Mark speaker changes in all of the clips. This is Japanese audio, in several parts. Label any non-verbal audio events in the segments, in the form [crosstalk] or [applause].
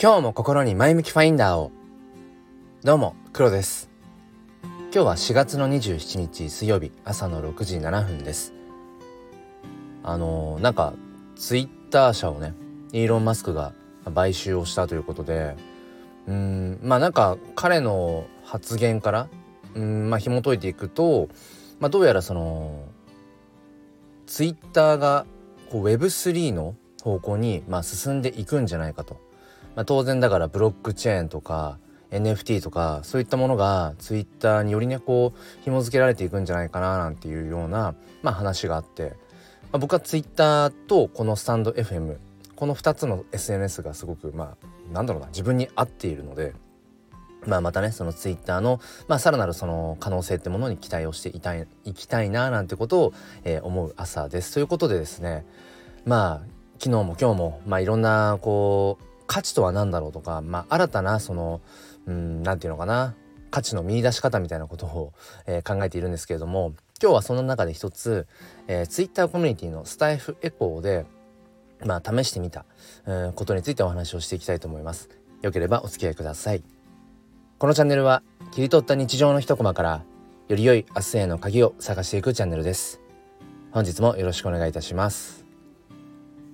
Speaker 1: 今日も心に前向きファインダーを。どうも黒です。今日は4月の27日水曜日朝の6時7分です。あのー、なんかツイッター社をねイーロン・マスクが買収をしたということでうんまあなんか彼の発言からうんまあ紐解いていくと、まあ、どうやらそのツイッターがこう Web3 の方向にまあ進んでいくんじゃないかと。まあ、当然だからブロックチェーンとか NFT とかそういったものがツイッターによりねこう紐付けられていくんじゃないかななんていうような、まあ、話があって、まあ、僕はツイッターとこのスタンド FM この2つの SNS がすごくまあなんだろうな自分に合っているので。まあ、またねそのツイッターの、まあ、さらなるその可能性ってものに期待をしていたいいきたいななんてことを、えー、思う朝です。ということでですねまあ昨日も今日も、まあ、いろんなこう価値とは何だろうとか、まあ、新たなそのうん何て言うのかな価値の見出し方みたいなことを、えー、考えているんですけれども今日はその中で一つ、えー、Twitter コミュニティのスタイフエコーで、まあ、試してみた、えー、ことについてお話をしていきたいと思います。よければお付き合いください。このチャンネルは切り取った日常の一コマからより良い明日への鍵を探していくチャンネルです。本日もよろしくお願いいたします。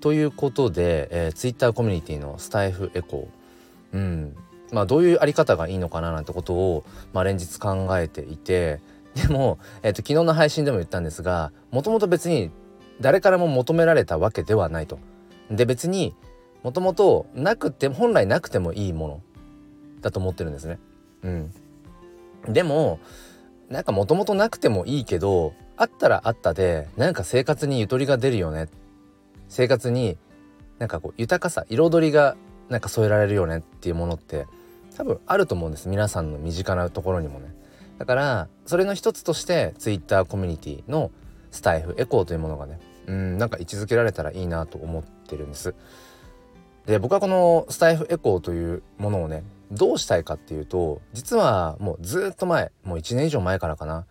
Speaker 1: ということで、えー、Twitter コミュニティのスタイフエコー、うん。まあ、どういうあり方がいいのかななんてことを、まあ、連日考えていて。でも、えーと、昨日の配信でも言ったんですがもともと別に誰からも求められたわけではないと。で別にもともとなくて本来なくてもいいもの。だと思ってるんですね。うん、でもなんかもともとなくてもいいけどあったらあったでなんか生活にゆとりが出るよね。生活になんかこう豊かさ彩りがなんか添えられるよねっていうものって多分あると思うんです。皆さんの身近なところにもね。だからそれの一つとして Twitter コミュニティのスタイフエコーというものがねうんなんか位置づけられたらいいなと思ってるんです。で僕はこのスタイフエコーというものをねどうしたいかっていうと実はもうずっと前もう1年以上前からかな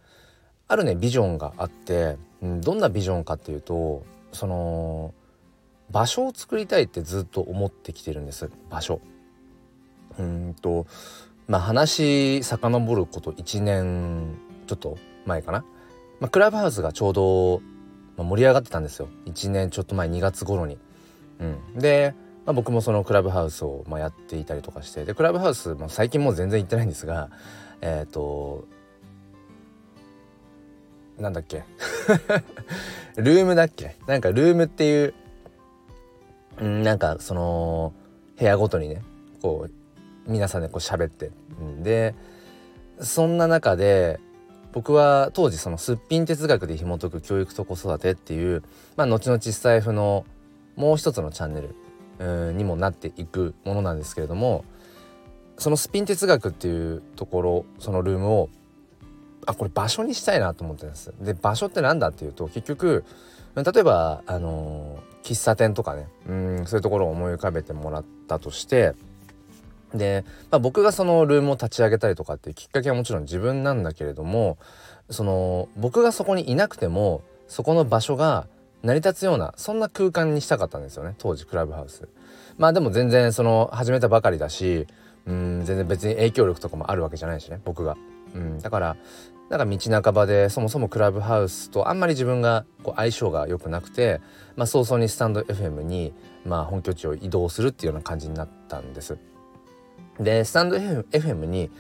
Speaker 1: あるねビジョンがあって、うん、どんなビジョンかっていうとその場所を作りたいってずっと思ってきてるんです。場所。うんとまあ話遡ること1年ちょっと前かな、まあ、クラブハウスがちょうど、ま、盛り上がってたんですよ。1年ちょっと前2月頃に。うん、で、まあ、僕もそのクラブハウスをまあやっていたりとかして。でクラブハウス、まあ、最近もう全然行ってないんですがえっ、ー、となんだっけ。[laughs] ルームだっけ。なんかルームっていうんなんかその部屋ごとにねこう皆さんでこう喋ってでそんな中で僕は当時そのすっぴん哲学で紐解く教育と子育てっていう、まあ、後々スタイフのもう一つのチャンネルにもなっていくものなんですけれどもそのスピン哲学っていうところそのルームをあこれ場所にしたいなと思ってるんです。で場所って何だっていうと結局例えばあの喫茶店とかねうんそういうところを思い浮かべてもらったとしてで、まあ、僕がそのルームを立ち上げたりとかっていうきっかけはもちろん自分なんだけれどもその僕がそこにいなくてもそこの場所が成り立つようなそんな空間にしたかったんですよね当時クラブハウス。まあでも全然その始めたばかりだしうん全然別に影響力とかもあるわけじゃないしね僕が。うん、だからなんか道半ばでそもそもクラブハウスとあんまり自分がこう相性が良くなくて、まあ、早々にスタンド FM にまあ本拠地を移動するっていうような感じになったんです。でスタンド FM に、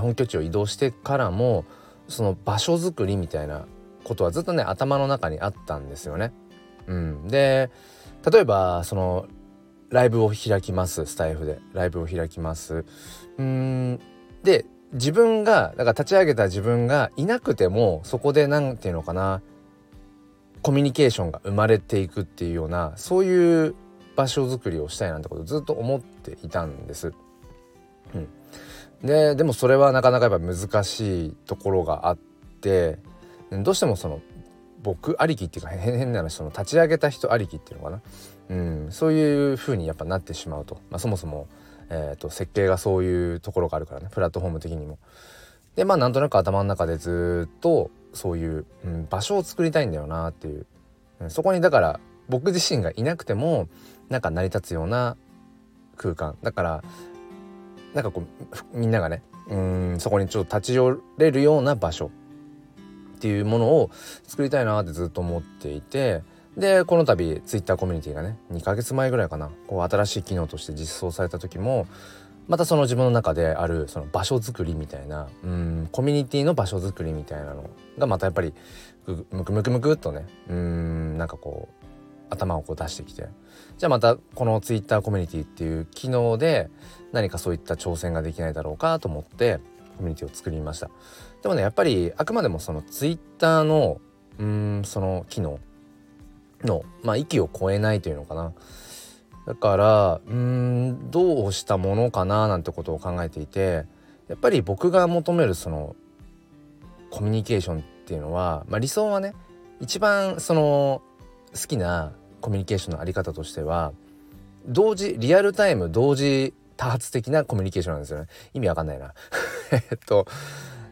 Speaker 1: 本拠地を移動してからもその場所づくりみたいなことはずっとね頭の中にあったんですよね。うん、で例えばそのライブを開きますスタイフでライブを開きます。うんで自分がだから立ち上げた自分がいなくてもそこで何て言うのかなコミュニケーションが生まれていくっていうようなそういう場所づくりをしたいなんてことをずっと思っていたんです。うん、ででもそれはなかなかやっぱ難しいところがあってどうしてもその僕ありきっていうか変な話その立ち上げた人ありきっていうのかな、うん、そういう風にやっぱなってしまうと、まあ、そもそもえーと、設計がそういうところがあるからね。プラットフォーム的にも。でまあなんとなく頭の中でずっとそういう、うん、場所を作りたいんだよなっていう、うん、そこにだから僕自身がいなくてもなんか成り立つような空間。だからなんかこうみんながねうんそこにちょっと立ち寄れるような場所っていうものを作りたいなってずっと思っていてでこの度ツイッターコミュニティがね2ヶ月前ぐらいかなこう新しい機能として実装された時もまたその自分の中であるその場所づくりみたいなうんコミュニティの場所づくりみたいなのがまたやっぱりムクムクムクっとねうんなんかこう頭をこう出してきてじゃあまたこのツイッターコミュニティっていう機能で何かそういった挑戦ができないだろうかと思ってコミュニティを作りました。でもねやっぱりあくまでもそのツイッターのうんその機能のまあ域を超えないというのかな。だからうんどうしたものかななんてことを考えていてやっぱり僕が求めるそのコミュニケーションっていうのは、まあ、理想はね一番その好きなコミュニケーションのあり方としては同時リアルタイム同時多発的なコミュニケーションなんですよね。意味わかんないな。[laughs] えっと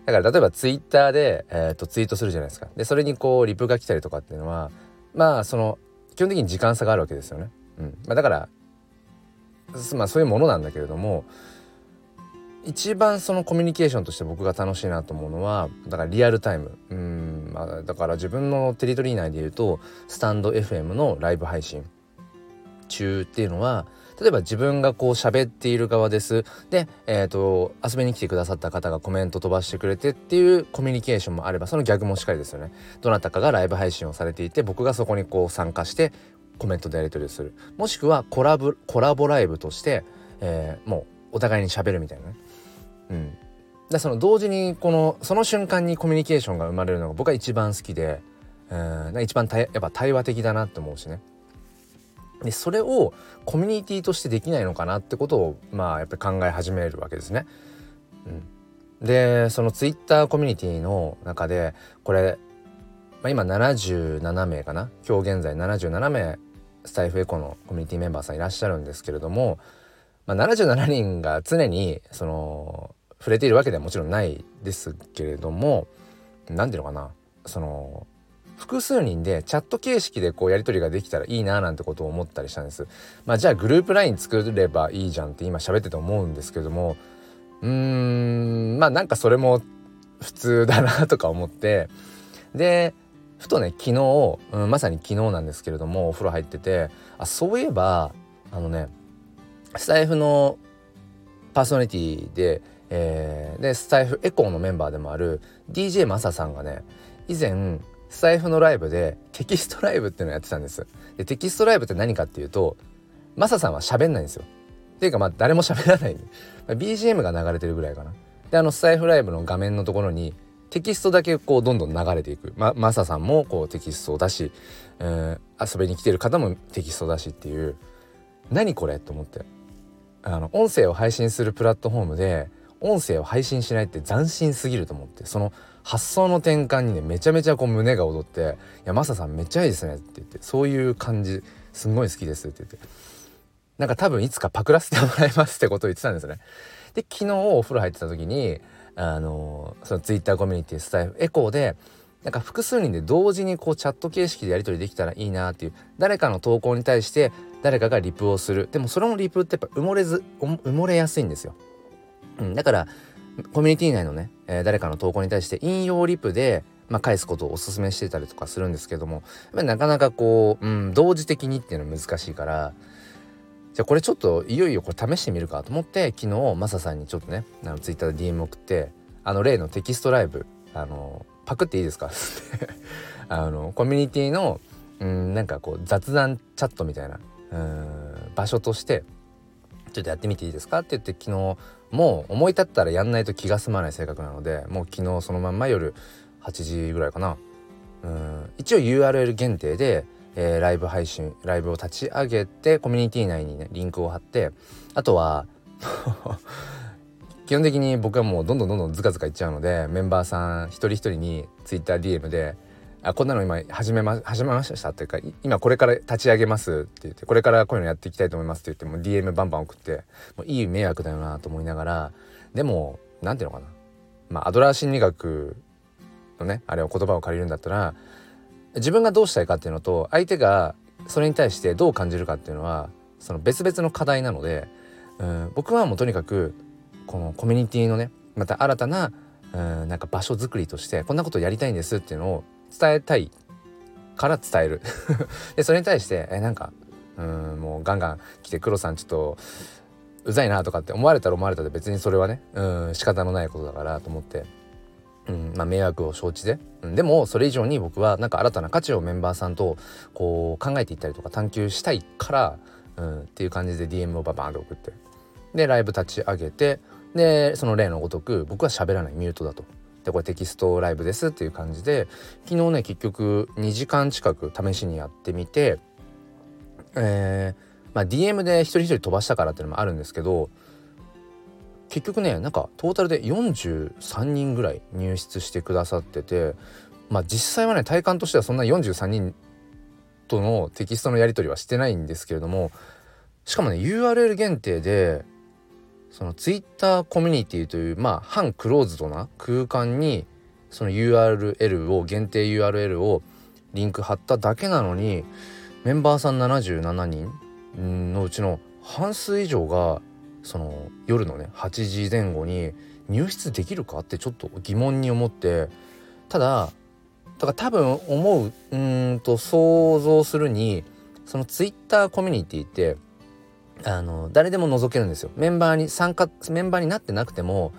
Speaker 1: だから例えばツイッターで、えー、っとツイートするじゃないですか。でそれにこうリプが来たりとかっていうのはまあその基本的に時間差があるわけですよね、うん。まあ、だからまあそういうものなんだけれども一番そのコミュニケーションとして僕が楽しいなと思うのはだからリアルタイム。うん。まあだから自分のテリトリー内で言うとスタンド FM のライブ配信。中っていうのは例えば自分がこう喋っている側です。で、えーと、遊びに来てくださった方がコメント飛ばしてくれてっていうコミュニケーションもあればその逆もしっかりですよね。どなたかがライブ配信をされていて僕がそこにこう参加してコメントでやり取りをする。もしくはコラボコラボライブとして、えー、もうお互いに喋るみたいなね。うん。でその同時にこのその瞬間にコミュニケーションが生まれるのが僕は一番好きで、えー、一番やっぱ対話的だなって思うしね。でそれをコミュニティとしてできないのかなってことをまあやっぱり考え始めるわけですね。うん、でそのツイッターコミュニティの中でこれ、まあ、今77名かな？今日現在77名スタイフエコのコミュニティメンバーさんいらっしゃるんですけれども、まあ、77人が常にその触れているわけではもちろんないですけれども何ていうのかな？その複数人でチャット形式でこうやり取りができたらいいななんてことを思ったりしたんです。まあじゃあグループ LINE 作ればいいじゃんって今喋ってて思うんですけどもうーんまあなんかそれも普通だなとか思ってでふとね昨日、うん、まさに昨日なんですけれどもお風呂入っててあそういえばあのねスタイフのパーソナリティで、えー、でスタイフエコーのメンバーでもある DJ マサさんがね以前スタイフのライブでテキストライブっていうのをやってたんです。でテキストライブって何かっていうとマサさんは喋んないんですよ。っていうかまあ誰も喋らない、BGM が流れてるぐらいかな。であのスタイフライブの画面のところにテキストだけこうどんどん流れていく。まマサさんもこうテキストを出し、えー、遊びに来てる方もテキストを出しっていう何これと思ってあの音声を配信するプラットフォームで音声を配信しないって斬新すぎると思ってその発想の転換にねめちゃめちゃこう胸が躍って「いやマサさんめっちゃいいですね」って言ってそういう感じすんごい好きですって言ってなんか多分いつかパクらせてもらいますってことを言ってたんですね。で昨日お風呂入ってた時にあのそのツイッターコミュニティスタイフエコーでなんか複数人で同時にこうチャット形式でやり取りできたらいいなっていう誰かの投稿に対して誰かがリプをするでもそれのリプってやっぱ埋もれず埋もれやすいんですよ。うん、だからコミュニティ内のね、えー、誰かの投稿に対して引用リプで、まあ、返すことをお勧めしてたりとかするんですけどもなかなかこう、うん、同時的にっていうのは難しいからじゃあこれちょっといよいよこれ試してみるかと思って昨日マサさんにちょっとねあのツイッターで DM 送ってあの例のテキストライブあのパクっていいですか？あのコミュニティのうんなんかこう雑談チャットみたいなうん場所としてちょっとやってみていいですか？って言って昨日もう思い立ったらやんないと気が済まない性格なのでもう昨日そのまんま夜8時ぐらいかな。うん一応 URL 限定で、えー、ライブ配信ライブを立ち上げてコミュニティ内にねリンクを貼ってあとは [laughs] 基本的に僕はもうどんどんどんどんズカズカいっちゃうのでメンバーさん一人一人に TwitterDM であこんなの今始めま始めましたっていうか今これから立ち上げますって言ってこれからこういうのやっていきたいと思いますって言っても DM バンバン送ってもういい迷惑だよなと思いながらでも何ていうのかな。まあアドラー心理学のねあれを言葉を借りるんだったら自分がどうしたいかっていうのと相手がそれに対してどう感じるかっていうのはその別々の課題なのでうん、僕はもうとにかくこのコミュニティのねまた新たなうんなんか場所づくりとしてこんなことやりたいんですっていうのを伝えたいから伝える [laughs] でそれに対してえなんかうんもうガンガン来て黒さんちょっとうざいなとかって思われたら思われたで別にそれはねうん仕方のないことだからと思って。うんまあ、迷惑を承知で、うん、でもそれ以上に僕はなんか新たな価値をメンバーさんとこう考えていったりとか探求したいから、うん、っていう感じで DM をババーンと送ってでライブ立ち上げてでその例のごとく僕は喋らないミュートだと。でこれテキストライブですっていう感じで昨日ね結局2時間近く試しにやってみてえー、まあ DM で一人一人飛ばしたからっていうのもあるんですけど結局ねなんかトータルで43人ぐらい入室してくださっててまあ実際はね体感としてはそんな43人とのテキストのやり取りはしてないんですけれどもしかもね URL 限定でその Twitter コミュニティというまあ反クローズドな空間にその URL を限定 URL をリンク貼っただけなのにメンバーさん77人のうちの半数以上がその夜のね8時前後に入室できるかってちょっと疑問に思ってただだから多分思ううんと想像するにそのツイッターコミュニティってあの誰でも覗けるんですよ。メンバーに参加メンバーになってなくても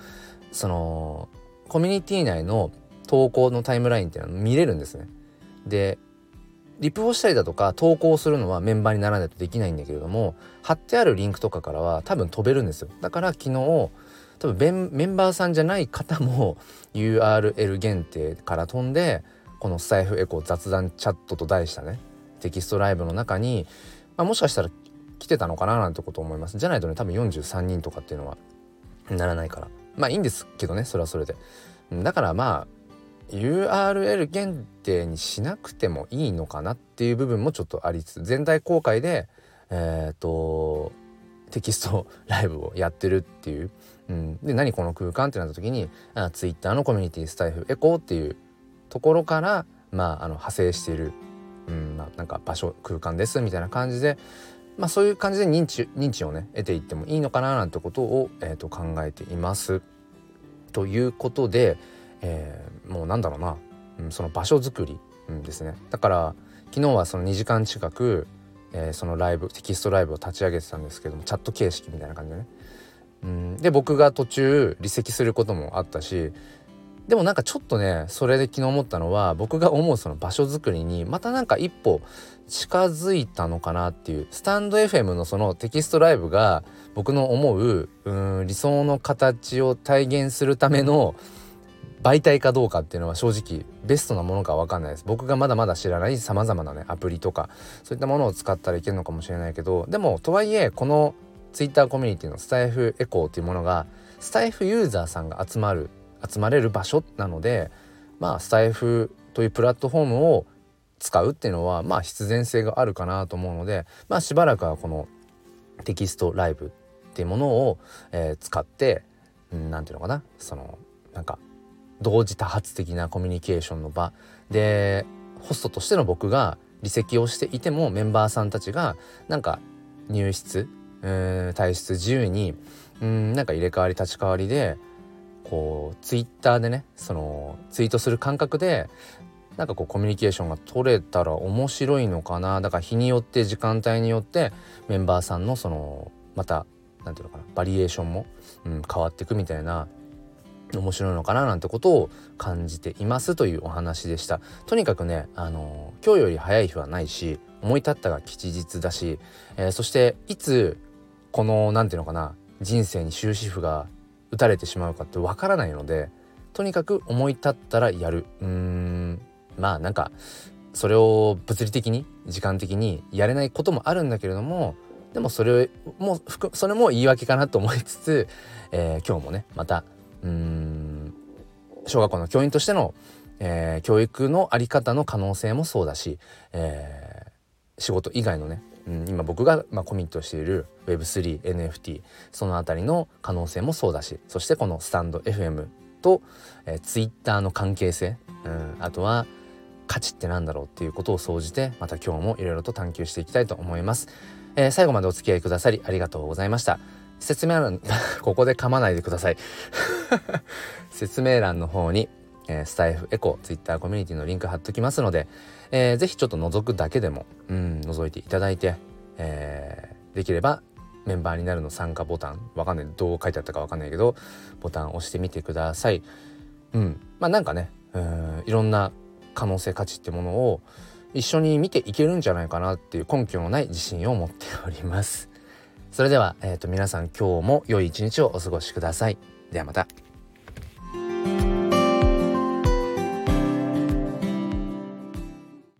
Speaker 1: そのコミュニティ内の投稿のタイムラインっていうのは見れるんですね。でリプをしたりだとか投稿するのはメンバーにならないとできないんだけれども貼ってあるリンクとかからは多分飛べるんですよ。だから昨日多分メンバーさんじゃない方も [laughs] URL 限定から飛んでこのスタイフエコ雑談チャットと題したねテキストライブの中に、まあ、もしかしたら来てたのかななんてこと思います。じゃないとね多分43人とかっていうのはならないから。まあいいんですけどねそれはそれで。だからまあ URL 限定にしなくてもいいのかなっていう部分もちょっとありつつ全体公開でえっ、ー、とテキストライブをやってるっていう、うん、で何この空間ってなった時にあ Twitter のコミュニティスタイフエコーっていうところからまああの派生している、うん。まあ、なんか場所空間ですみたいな感じでまあそういう感じで認知認知をね得ていってもいいのかななんてことを、えー、と考えています。ということで、えー、もうなんだろうな、うん、その場所づくり、うん、ですね。だから昨日はその2時間近く、えー、そのライブテキストライブを立ち上げてたんですけどもチャット形式みたいな感じでね、うん、で僕が途中離席することもあったしでもなんかちょっとねそれで昨日思ったのは僕が思うその場所づくりにまたなんか一歩近づいたのかなっていうスタンド FM のそのテキストライブが僕の思ううん理想の形を体現するための媒体かどうかっていうのは正直ベストなものか分かんないです。僕がまだまだ知らないさまざまなねアプリとかそういったものを使ったらいけるのかもしれないけどでもとはいえこの Twitter コミュニティのスタイフエコーっていうものがスタイフユーザーさんが集まる集まれる場所なのでまあスタイフというプラットフォームを使うっていうのはまあ必然性があるかなと思うのでまあしばらくはこのテキストライブっていうものを、えー、使って何て言うのかなそのなんか同時多発的なコミュニケーションの場。でホストとしての僕が離席をしていてもメンバーさんたちがなんか入室退出自由にうんなんか入れ替わり立ち替わりでこうツイッターでねそのツイートする感覚でなんかこうコミュニケーションが取れたら面白いのかな。だから日によって時間帯によってメンバーさんのそのまた何て言うのかなバリエーションも、うん、変わっていくみたいな面白いのかななんてことを感じていますというお話でした。とにかくねあの今日より早い日はないし思い立ったが吉日だし、えー、そしていつこの何て言うのかな人生に終止符が打たれてしまうかってわからないのでとにかく思い立ったらやる。うーん。まあなんかそれを物理的に時間的にやれないこともあるんだけれどもでもそれもそれも言い訳かなと思いつつ、[laughs] えー、今日もねまたうん小学校の教員としての、えー、教育の在り方の可能性もそうだし、えー、仕事以外のね、うん、今僕が、まあ、コミットしている Web3NFT その辺りの可能性もそうだしそしてこのスタンド FM と、えー、Twitter の関係性、うん、あとは価値って何だろうっていうことを総じてまた今日もいろいろと探求していきたいと思います、えー、最後までお付き合いくださりありがとうございました。説明欄 [laughs] ここで噛まないでください。[laughs] 説明欄の方に、えー、スタイフエコツイッターコミュニティのリンク貼っときますので、えー、ぜひちょっと覗くだけでもうん覗いていただいて、えー、できればメンバーになるの参加ボタンわかんないどう書いてあったかわかんないけどボタン押してみてください。うん。まあなんかねうんいろんな可能性価値ってものを一緒に見ていけるんじゃないかなっていう根拠のない自信を持っております。それでは、えーと、皆さん今日も良い一日をお過ごしください。ではまた。